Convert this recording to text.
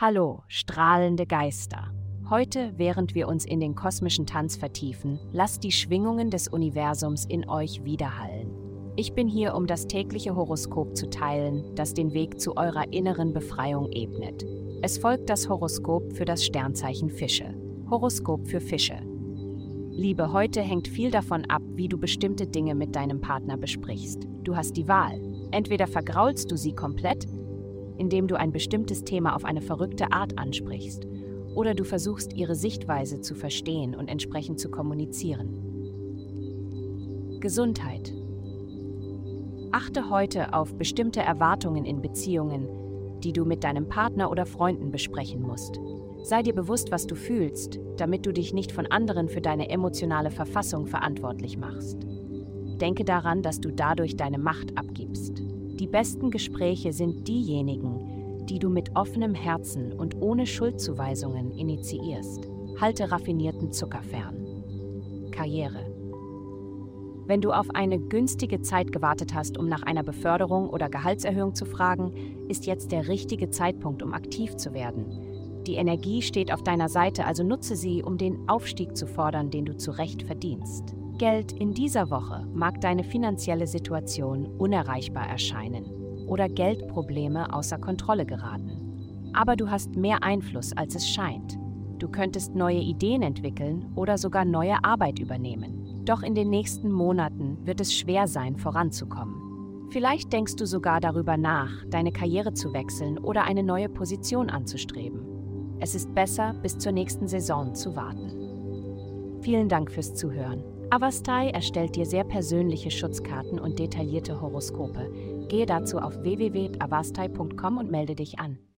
Hallo, strahlende Geister. Heute, während wir uns in den kosmischen Tanz vertiefen, lasst die Schwingungen des Universums in euch widerhallen. Ich bin hier, um das tägliche Horoskop zu teilen, das den Weg zu eurer inneren Befreiung ebnet. Es folgt das Horoskop für das Sternzeichen Fische. Horoskop für Fische. Liebe, heute hängt viel davon ab, wie du bestimmte Dinge mit deinem Partner besprichst. Du hast die Wahl. Entweder vergraulst du sie komplett indem du ein bestimmtes Thema auf eine verrückte Art ansprichst, oder du versuchst ihre Sichtweise zu verstehen und entsprechend zu kommunizieren. Gesundheit. Achte heute auf bestimmte Erwartungen in Beziehungen, die du mit deinem Partner oder Freunden besprechen musst. Sei dir bewusst, was du fühlst, damit du dich nicht von anderen für deine emotionale Verfassung verantwortlich machst. Denke daran, dass du dadurch deine Macht abgibst. Die besten Gespräche sind diejenigen, die du mit offenem Herzen und ohne Schuldzuweisungen initiierst. Halte raffinierten Zucker fern. Karriere. Wenn du auf eine günstige Zeit gewartet hast, um nach einer Beförderung oder Gehaltserhöhung zu fragen, ist jetzt der richtige Zeitpunkt, um aktiv zu werden. Die Energie steht auf deiner Seite, also nutze sie, um den Aufstieg zu fordern, den du zu Recht verdienst. Geld in dieser Woche mag deine finanzielle Situation unerreichbar erscheinen oder Geldprobleme außer Kontrolle geraten. Aber du hast mehr Einfluss, als es scheint. Du könntest neue Ideen entwickeln oder sogar neue Arbeit übernehmen. Doch in den nächsten Monaten wird es schwer sein, voranzukommen. Vielleicht denkst du sogar darüber nach, deine Karriere zu wechseln oder eine neue Position anzustreben. Es ist besser, bis zur nächsten Saison zu warten. Vielen Dank fürs Zuhören. Avastai erstellt dir sehr persönliche Schutzkarten und detaillierte Horoskope. Gehe dazu auf www.avastai.com und melde dich an.